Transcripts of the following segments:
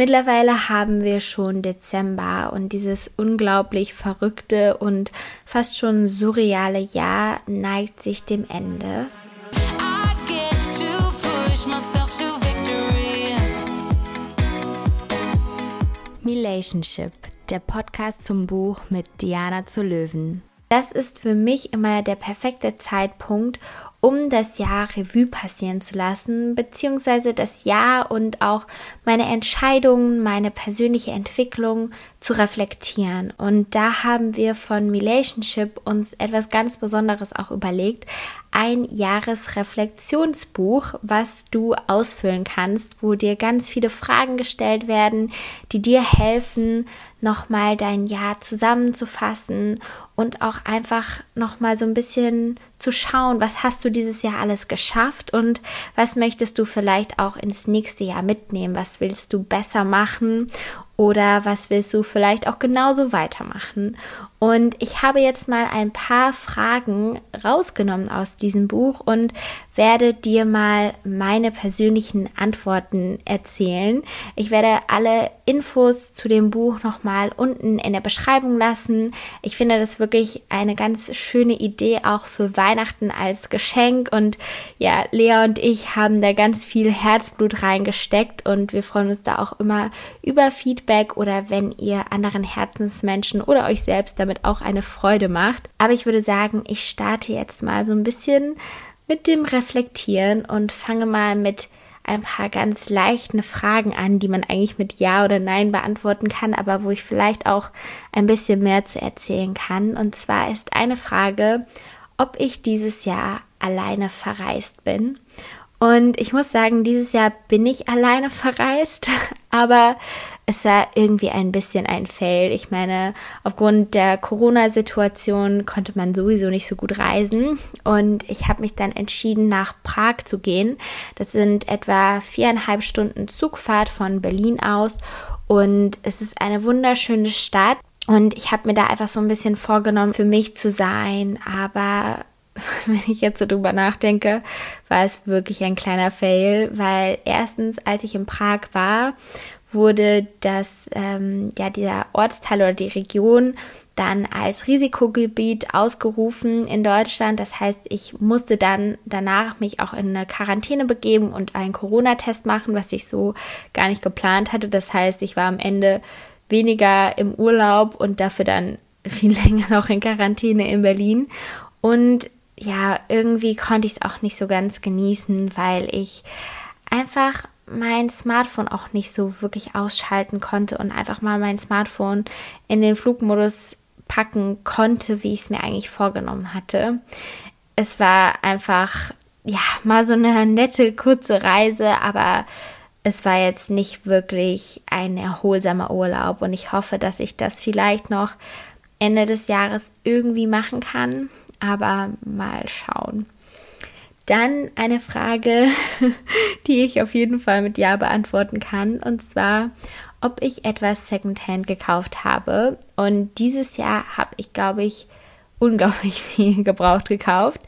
Mittlerweile haben wir schon Dezember und dieses unglaublich verrückte und fast schon surreale Jahr neigt sich dem Ende. Relationship, der Podcast zum Buch mit Diana zu Löwen. Das ist für mich immer der perfekte Zeitpunkt, um das Jahr Revue passieren zu lassen, beziehungsweise das Jahr und auch meine Entscheidungen, meine persönliche Entwicklung zu reflektieren. Und da haben wir von Relationship uns etwas ganz Besonderes auch überlegt. Ein Jahresreflexionsbuch, was du ausfüllen kannst, wo dir ganz viele Fragen gestellt werden, die dir helfen, nochmal dein Jahr zusammenzufassen und auch einfach nochmal so ein bisschen zu schauen, was hast du dieses Jahr alles geschafft und was möchtest du vielleicht auch ins nächste Jahr mitnehmen, was willst du besser machen oder was willst du vielleicht auch genauso weitermachen? Und ich habe jetzt mal ein paar Fragen rausgenommen aus diesem Buch und werde dir mal meine persönlichen Antworten erzählen. Ich werde alle Infos zu dem Buch nochmal unten in der Beschreibung lassen. Ich finde das wirklich eine ganz schöne Idee auch für Weihnachten als Geschenk und ja, Lea und ich haben da ganz viel Herzblut reingesteckt und wir freuen uns da auch immer über Feedback oder wenn ihr anderen Herzensmenschen oder euch selbst damit auch eine Freude macht. Aber ich würde sagen, ich starte jetzt mal so ein bisschen mit dem Reflektieren und fange mal mit ein paar ganz leichten Fragen an, die man eigentlich mit Ja oder Nein beantworten kann, aber wo ich vielleicht auch ein bisschen mehr zu erzählen kann. Und zwar ist eine Frage, ob ich dieses Jahr alleine verreist bin. Und ich muss sagen, dieses Jahr bin ich alleine verreist, aber es war irgendwie ein bisschen ein Fail. Ich meine, aufgrund der Corona-Situation konnte man sowieso nicht so gut reisen und ich habe mich dann entschieden, nach Prag zu gehen. Das sind etwa viereinhalb Stunden Zugfahrt von Berlin aus und es ist eine wunderschöne Stadt. Und ich habe mir da einfach so ein bisschen vorgenommen, für mich zu sein, aber wenn ich jetzt so drüber nachdenke, war es wirklich ein kleiner Fail, weil erstens, als ich in Prag war wurde das, ähm, ja, dieser Ortsteil oder die Region dann als Risikogebiet ausgerufen in Deutschland. Das heißt, ich musste dann danach mich auch in eine Quarantäne begeben und einen Corona-Test machen, was ich so gar nicht geplant hatte. Das heißt, ich war am Ende weniger im Urlaub und dafür dann viel länger noch in Quarantäne in Berlin. Und ja, irgendwie konnte ich es auch nicht so ganz genießen, weil ich einfach mein Smartphone auch nicht so wirklich ausschalten konnte und einfach mal mein Smartphone in den Flugmodus packen konnte, wie ich es mir eigentlich vorgenommen hatte. Es war einfach, ja, mal so eine nette, kurze Reise, aber es war jetzt nicht wirklich ein erholsamer Urlaub und ich hoffe, dass ich das vielleicht noch Ende des Jahres irgendwie machen kann, aber mal schauen. Dann eine Frage, die ich auf jeden Fall mit Ja beantworten kann, und zwar, ob ich etwas Secondhand gekauft habe. Und dieses Jahr habe ich, glaube ich, unglaublich viel gebraucht gekauft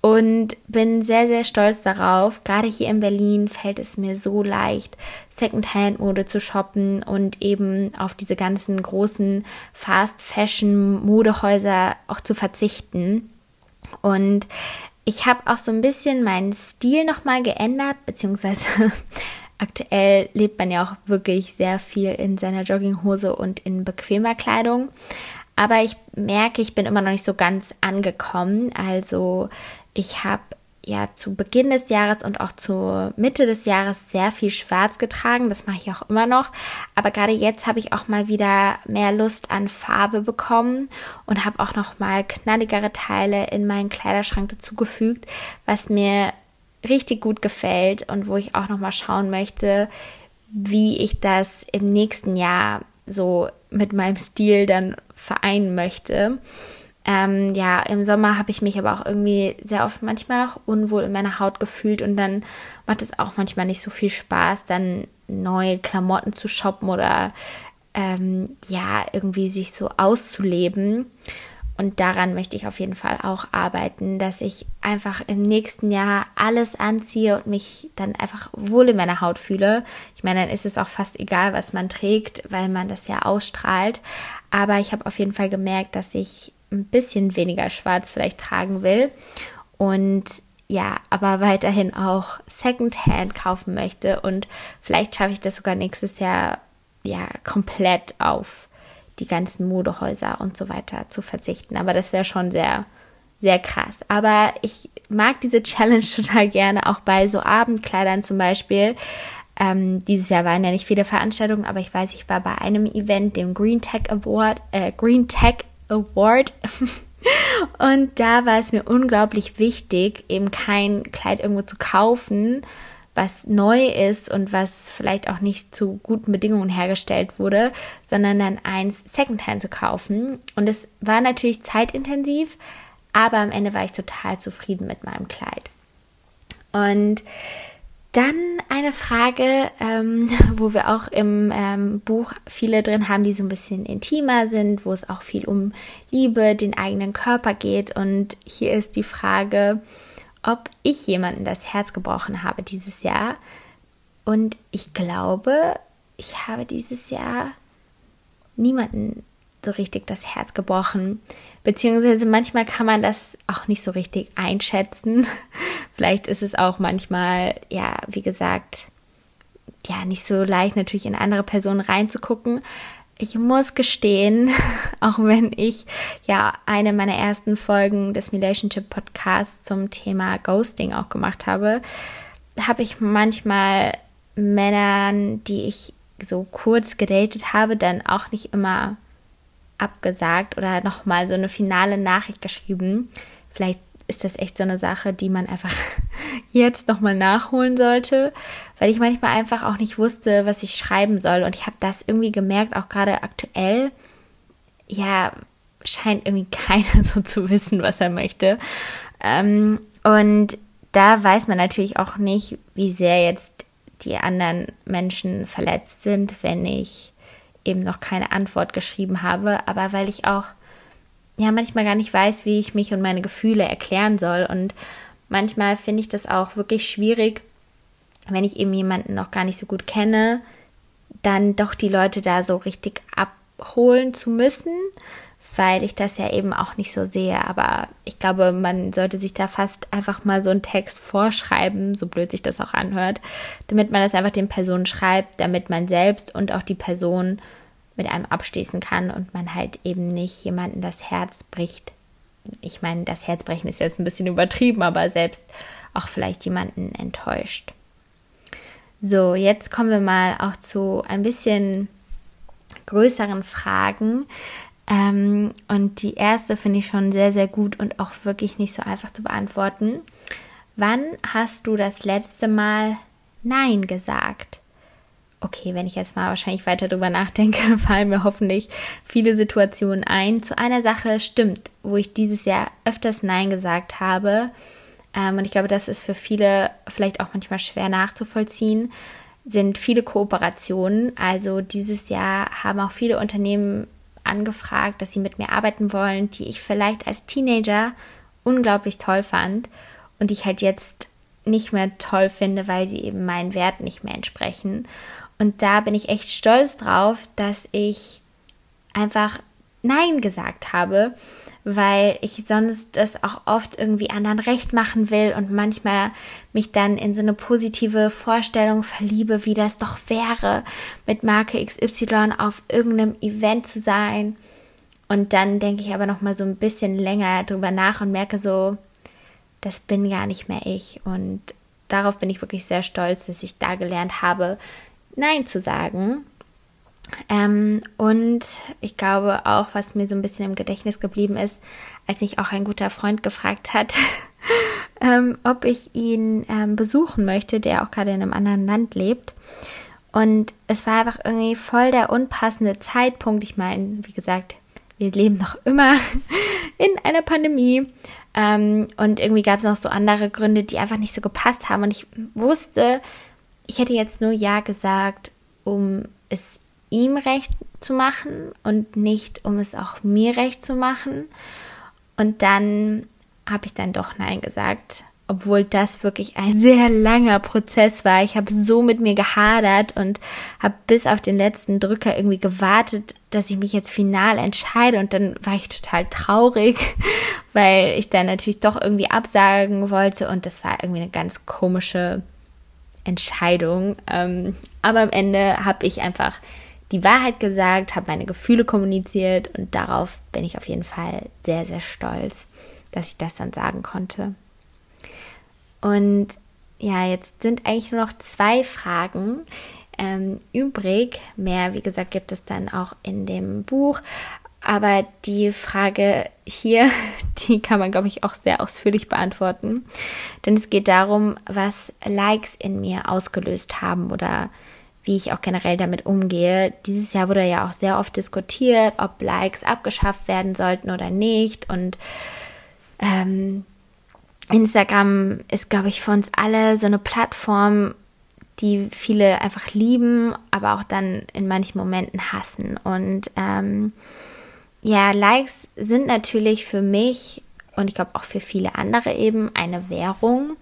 und bin sehr, sehr stolz darauf. Gerade hier in Berlin fällt es mir so leicht, Secondhand-Mode zu shoppen und eben auf diese ganzen großen Fast-Fashion-Modehäuser auch zu verzichten. Und ich habe auch so ein bisschen meinen Stil nochmal geändert, beziehungsweise aktuell lebt man ja auch wirklich sehr viel in seiner Jogginghose und in bequemer Kleidung. Aber ich merke, ich bin immer noch nicht so ganz angekommen. Also ich habe ja zu Beginn des Jahres und auch zur Mitte des Jahres sehr viel schwarz getragen. Das mache ich auch immer noch. Aber gerade jetzt habe ich auch mal wieder mehr Lust an Farbe bekommen und habe auch noch mal knalligere Teile in meinen Kleiderschrank dazugefügt, was mir richtig gut gefällt und wo ich auch noch mal schauen möchte, wie ich das im nächsten Jahr so mit meinem Stil dann vereinen möchte. Ähm, ja, im Sommer habe ich mich aber auch irgendwie sehr oft manchmal auch unwohl in meiner Haut gefühlt und dann macht es auch manchmal nicht so viel Spaß, dann neue Klamotten zu shoppen oder ähm, ja, irgendwie sich so auszuleben. Und daran möchte ich auf jeden Fall auch arbeiten, dass ich einfach im nächsten Jahr alles anziehe und mich dann einfach wohl in meiner Haut fühle. Ich meine, dann ist es auch fast egal, was man trägt, weil man das ja ausstrahlt. Aber ich habe auf jeden Fall gemerkt, dass ich ein bisschen weniger schwarz vielleicht tragen will. Und ja, aber weiterhin auch Secondhand kaufen möchte. Und vielleicht schaffe ich das sogar nächstes Jahr ja komplett auf die ganzen Modehäuser und so weiter zu verzichten. Aber das wäre schon sehr, sehr krass. Aber ich mag diese Challenge total gerne, auch bei so Abendkleidern zum Beispiel. Ähm, dieses Jahr waren ja nicht viele Veranstaltungen, aber ich weiß, ich war bei einem Event, dem Green Tech Award, äh, Green Tech Award. und da war es mir unglaublich wichtig, eben kein Kleid irgendwo zu kaufen, was neu ist und was vielleicht auch nicht zu guten Bedingungen hergestellt wurde, sondern dann eins Secondhand zu kaufen. Und es war natürlich zeitintensiv, aber am Ende war ich total zufrieden mit meinem Kleid. Und dann eine Frage, ähm, wo wir auch im ähm, Buch viele drin haben, die so ein bisschen intimer sind, wo es auch viel um Liebe, den eigenen Körper geht. Und hier ist die Frage, ob ich jemanden das Herz gebrochen habe dieses Jahr. Und ich glaube, ich habe dieses Jahr niemanden so richtig das Herz gebrochen. Beziehungsweise manchmal kann man das auch nicht so richtig einschätzen. Vielleicht ist es auch manchmal, ja, wie gesagt, ja, nicht so leicht natürlich in andere Personen reinzugucken ich muss gestehen, auch wenn ich ja eine meiner ersten Folgen des Relationship Podcasts zum Thema Ghosting auch gemacht habe, habe ich manchmal Männern, die ich so kurz gedatet habe, dann auch nicht immer abgesagt oder nochmal so eine finale Nachricht geschrieben. Vielleicht ist das echt so eine Sache, die man einfach jetzt nochmal nachholen sollte, weil ich manchmal einfach auch nicht wusste, was ich schreiben soll. Und ich habe das irgendwie gemerkt, auch gerade aktuell, ja, scheint irgendwie keiner so zu wissen, was er möchte. Ähm, und da weiß man natürlich auch nicht, wie sehr jetzt die anderen Menschen verletzt sind, wenn ich eben noch keine Antwort geschrieben habe. Aber weil ich auch ja manchmal gar nicht weiß, wie ich mich und meine Gefühle erklären soll. Und manchmal finde ich das auch wirklich schwierig, wenn ich eben jemanden noch gar nicht so gut kenne, dann doch die Leute da so richtig abholen zu müssen, weil ich das ja eben auch nicht so sehe. Aber ich glaube, man sollte sich da fast einfach mal so einen Text vorschreiben, so blöd sich das auch anhört, damit man das einfach den Personen schreibt, damit man selbst und auch die Person mit einem abschließen kann und man halt eben nicht jemanden das Herz bricht. Ich meine, das Herzbrechen ist jetzt ein bisschen übertrieben, aber selbst auch vielleicht jemanden enttäuscht. So, jetzt kommen wir mal auch zu ein bisschen größeren Fragen. Ähm, und die erste finde ich schon sehr, sehr gut und auch wirklich nicht so einfach zu beantworten. Wann hast du das letzte Mal Nein gesagt? Okay, wenn ich jetzt mal wahrscheinlich weiter drüber nachdenke, fallen mir hoffentlich viele Situationen ein. Zu einer Sache stimmt, wo ich dieses Jahr öfters Nein gesagt habe. Ähm, und ich glaube, das ist für viele vielleicht auch manchmal schwer nachzuvollziehen, sind viele Kooperationen. Also dieses Jahr haben auch viele Unternehmen angefragt, dass sie mit mir arbeiten wollen, die ich vielleicht als Teenager unglaublich toll fand und die ich halt jetzt nicht mehr toll finde, weil sie eben meinen Wert nicht mehr entsprechen. Und da bin ich echt stolz drauf, dass ich einfach Nein gesagt habe, weil ich sonst das auch oft irgendwie anderen recht machen will und manchmal mich dann in so eine positive Vorstellung verliebe, wie das doch wäre, mit Marke XY auf irgendeinem Event zu sein. Und dann denke ich aber noch mal so ein bisschen länger drüber nach und merke so, das bin gar nicht mehr ich. Und darauf bin ich wirklich sehr stolz, dass ich da gelernt habe, Nein zu sagen. Ähm, und ich glaube auch, was mir so ein bisschen im Gedächtnis geblieben ist, als mich auch ein guter Freund gefragt hat, ähm, ob ich ihn ähm, besuchen möchte, der auch gerade in einem anderen Land lebt. Und es war einfach irgendwie voll der unpassende Zeitpunkt. Ich meine, wie gesagt, wir leben noch immer in einer Pandemie. Ähm, und irgendwie gab es noch so andere Gründe, die einfach nicht so gepasst haben. Und ich wusste, ich hätte jetzt nur Ja gesagt, um es ihm recht zu machen und nicht, um es auch mir recht zu machen. Und dann habe ich dann doch Nein gesagt, obwohl das wirklich ein sehr langer Prozess war. Ich habe so mit mir gehadert und habe bis auf den letzten Drücker irgendwie gewartet, dass ich mich jetzt final entscheide. Und dann war ich total traurig, weil ich dann natürlich doch irgendwie absagen wollte. Und das war irgendwie eine ganz komische Entscheidung. Ähm, aber am Ende habe ich einfach die Wahrheit gesagt, habe meine Gefühle kommuniziert und darauf bin ich auf jeden Fall sehr, sehr stolz, dass ich das dann sagen konnte. Und ja, jetzt sind eigentlich nur noch zwei Fragen ähm, übrig. Mehr, wie gesagt, gibt es dann auch in dem Buch. Aber die Frage hier, die kann man, glaube ich, auch sehr ausführlich beantworten. Denn es geht darum, was Likes in mir ausgelöst haben oder wie ich auch generell damit umgehe. Dieses Jahr wurde ja auch sehr oft diskutiert, ob Likes abgeschafft werden sollten oder nicht. Und ähm, Instagram ist, glaube ich, für uns alle so eine Plattform, die viele einfach lieben, aber auch dann in manchen Momenten hassen. Und ähm, ja, Likes sind natürlich für mich und ich glaube auch für viele andere eben eine Währung.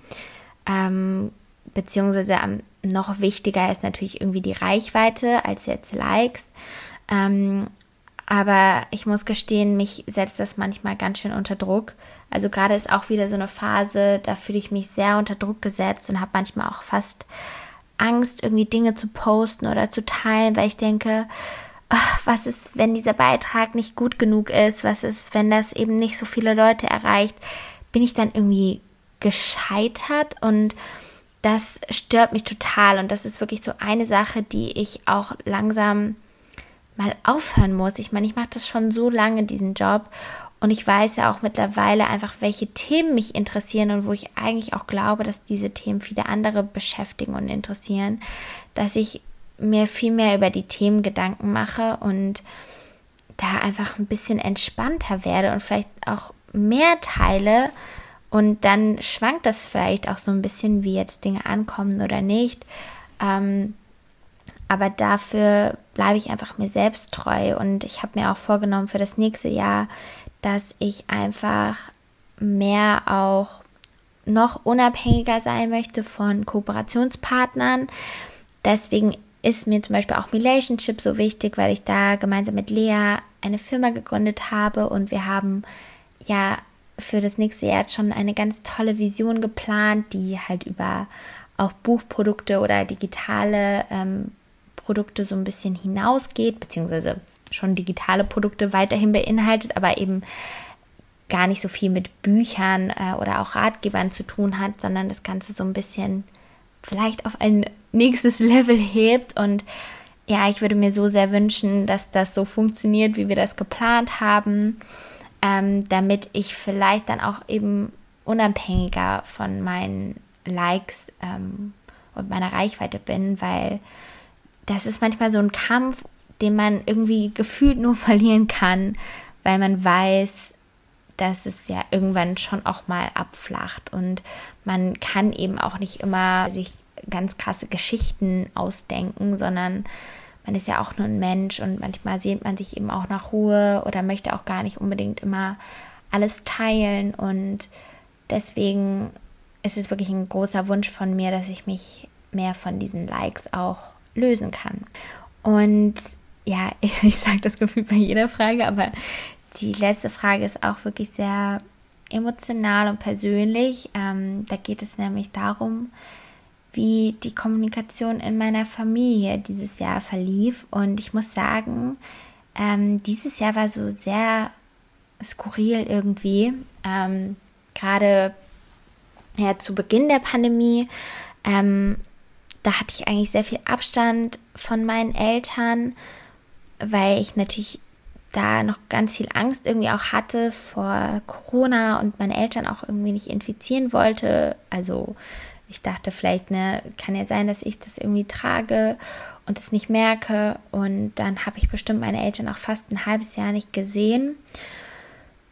Ähm, beziehungsweise noch wichtiger ist natürlich irgendwie die Reichweite als jetzt Likes. Ähm, aber ich muss gestehen, mich setzt das manchmal ganz schön unter Druck. Also gerade ist auch wieder so eine Phase, da fühle ich mich sehr unter Druck gesetzt und habe manchmal auch fast Angst, irgendwie Dinge zu posten oder zu teilen, weil ich denke, ach, was ist, wenn dieser Beitrag nicht gut genug ist? Was ist, wenn das eben nicht so viele Leute erreicht? Bin ich dann irgendwie gescheitert? Und das stört mich total. Und das ist wirklich so eine Sache, die ich auch langsam mal aufhören muss. Ich meine, ich mache das schon so lange, diesen Job. Und ich weiß ja auch mittlerweile einfach, welche Themen mich interessieren und wo ich eigentlich auch glaube, dass diese Themen viele andere beschäftigen und interessieren, dass ich mir viel mehr über die Themen Gedanken mache und da einfach ein bisschen entspannter werde und vielleicht auch mehr teile. Und dann schwankt das vielleicht auch so ein bisschen, wie jetzt Dinge ankommen oder nicht. Ähm, aber dafür bleibe ich einfach mir selbst treu und ich habe mir auch vorgenommen für das nächste Jahr, dass ich einfach mehr auch noch unabhängiger sein möchte von Kooperationspartnern. Deswegen ist mir zum Beispiel auch Relationship so wichtig, weil ich da gemeinsam mit Lea eine Firma gegründet habe und wir haben ja für das nächste Jahr schon eine ganz tolle Vision geplant, die halt über auch Buchprodukte oder digitale ähm, Produkte so ein bisschen hinausgeht, beziehungsweise schon digitale Produkte weiterhin beinhaltet, aber eben gar nicht so viel mit Büchern äh, oder auch Ratgebern zu tun hat, sondern das Ganze so ein bisschen vielleicht auf ein nächstes Level hebt. Und ja, ich würde mir so sehr wünschen, dass das so funktioniert, wie wir das geplant haben, ähm, damit ich vielleicht dann auch eben unabhängiger von meinen Likes ähm, und meiner Reichweite bin, weil das ist manchmal so ein Kampf, den man irgendwie gefühlt nur verlieren kann, weil man weiß, dass es ja irgendwann schon auch mal abflacht und man kann eben auch nicht immer sich ganz krasse Geschichten ausdenken, sondern man ist ja auch nur ein Mensch und manchmal sehnt man sich eben auch nach Ruhe oder möchte auch gar nicht unbedingt immer alles teilen und deswegen ist es wirklich ein großer Wunsch von mir, dass ich mich mehr von diesen Likes auch lösen kann. Und ja, ich sage das Gefühl bei jeder Frage, aber die letzte Frage ist auch wirklich sehr emotional und persönlich. Ähm, da geht es nämlich darum, wie die Kommunikation in meiner Familie dieses Jahr verlief. Und ich muss sagen, ähm, dieses Jahr war so sehr skurril irgendwie. Ähm, Gerade ja, zu Beginn der Pandemie ähm, da hatte ich eigentlich sehr viel Abstand von meinen Eltern, weil ich natürlich da noch ganz viel Angst irgendwie auch hatte vor Corona und meine Eltern auch irgendwie nicht infizieren wollte. Also ich dachte vielleicht, ne, kann ja sein, dass ich das irgendwie trage und es nicht merke. Und dann habe ich bestimmt meine Eltern auch fast ein halbes Jahr nicht gesehen.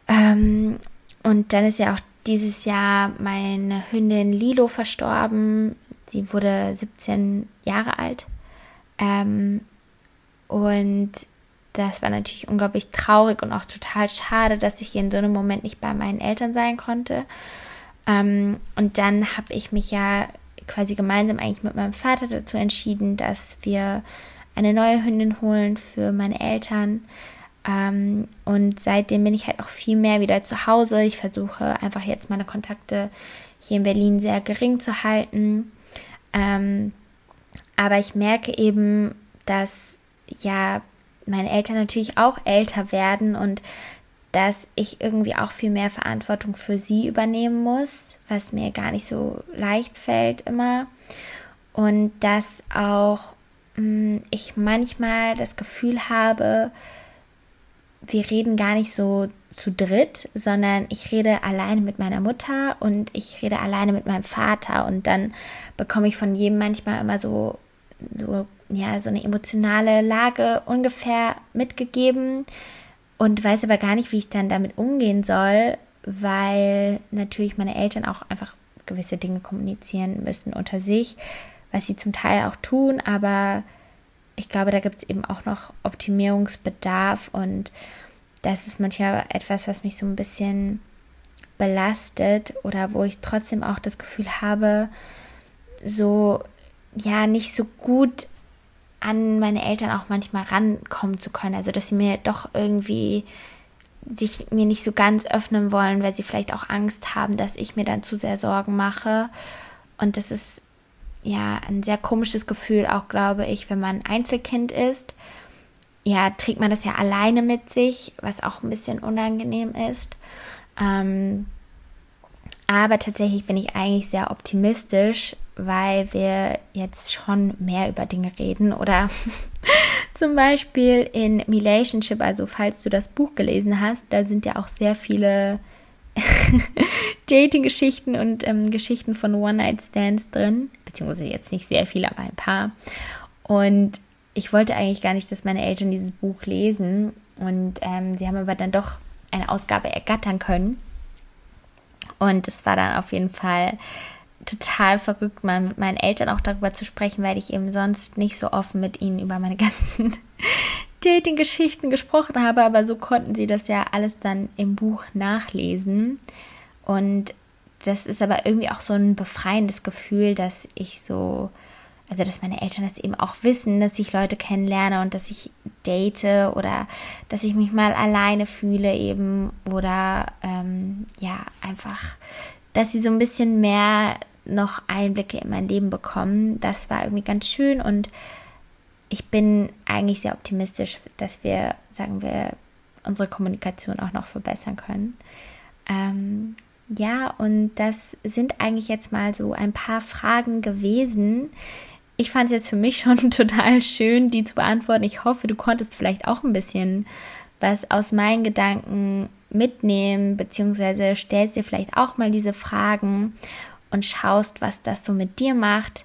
Ähm, und dann ist ja auch dieses Jahr meine Hündin Lilo verstorben. Sie wurde 17 Jahre alt. Ähm, und das war natürlich unglaublich traurig und auch total schade, dass ich in so einem Moment nicht bei meinen Eltern sein konnte. Ähm, und dann habe ich mich ja quasi gemeinsam eigentlich mit meinem Vater dazu entschieden, dass wir eine neue Hündin holen für meine Eltern. Ähm, und seitdem bin ich halt auch viel mehr wieder zu Hause. Ich versuche einfach jetzt meine Kontakte hier in Berlin sehr gering zu halten. Ähm, aber ich merke eben, dass ja meine Eltern natürlich auch älter werden und dass ich irgendwie auch viel mehr Verantwortung für sie übernehmen muss, was mir gar nicht so leicht fällt immer. Und dass auch mh, hm, ich manchmal das Gefühl habe, wir reden gar nicht so zu dritt, sondern ich rede alleine mit meiner Mutter und ich rede alleine mit meinem Vater und dann bekomme ich von jedem manchmal immer so so ja so eine emotionale Lage ungefähr mitgegeben und weiß aber gar nicht, wie ich dann damit umgehen soll, weil natürlich meine Eltern auch einfach gewisse Dinge kommunizieren müssen unter sich, was sie zum Teil auch tun, aber ich glaube, da gibt es eben auch noch Optimierungsbedarf und das ist manchmal etwas, was mich so ein bisschen belastet oder wo ich trotzdem auch das Gefühl habe, so ja nicht so gut an meine Eltern auch manchmal rankommen zu können. Also dass sie mir doch irgendwie sich mir nicht so ganz öffnen wollen, weil sie vielleicht auch Angst haben, dass ich mir dann zu sehr Sorgen mache. Und das ist ja ein sehr komisches Gefühl, auch glaube ich, wenn man Einzelkind ist. Ja, trägt man das ja alleine mit sich, was auch ein bisschen unangenehm ist. Ähm, aber tatsächlich bin ich eigentlich sehr optimistisch, weil wir jetzt schon mehr über Dinge reden oder zum Beispiel in Relationship, also falls du das Buch gelesen hast, da sind ja auch sehr viele Dating-Geschichten und ähm, Geschichten von One-Night-Stands drin, beziehungsweise jetzt nicht sehr viele, aber ein paar. Und ich wollte eigentlich gar nicht, dass meine Eltern dieses Buch lesen und ähm, sie haben aber dann doch eine Ausgabe ergattern können. Und es war dann auf jeden Fall total verrückt, mal mit meinen Eltern auch darüber zu sprechen, weil ich eben sonst nicht so offen mit ihnen über meine ganzen Dating-Geschichten gesprochen habe, aber so konnten sie das ja alles dann im Buch nachlesen. Und das ist aber irgendwie auch so ein befreiendes Gefühl, dass ich so, also dass meine Eltern das eben auch wissen, dass ich Leute kennenlerne und dass ich date oder dass ich mich mal alleine fühle eben oder ähm, ja, einfach, dass sie so ein bisschen mehr noch Einblicke in mein Leben bekommen. Das war irgendwie ganz schön und ich bin eigentlich sehr optimistisch, dass wir, sagen wir, unsere Kommunikation auch noch verbessern können. Ähm, ja, und das sind eigentlich jetzt mal so ein paar Fragen gewesen. Ich fand es jetzt für mich schon total schön, die zu beantworten. Ich hoffe, du konntest vielleicht auch ein bisschen was aus meinen Gedanken mitnehmen, beziehungsweise stellst dir vielleicht auch mal diese Fragen und schaust, was das so mit dir macht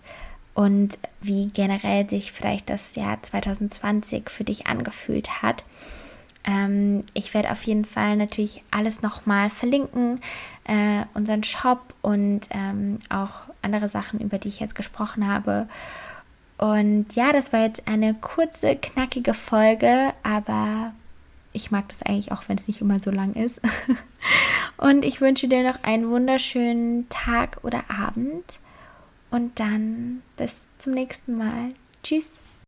und wie generell sich vielleicht das Jahr 2020 für dich angefühlt hat. Ähm, ich werde auf jeden Fall natürlich alles nochmal verlinken, äh, unseren Shop und ähm, auch andere Sachen, über die ich jetzt gesprochen habe. Und ja, das war jetzt eine kurze, knackige Folge, aber ich mag das eigentlich auch, wenn es nicht immer so lang ist. Und ich wünsche dir noch einen wunderschönen Tag oder Abend. Und dann bis zum nächsten Mal. Tschüss.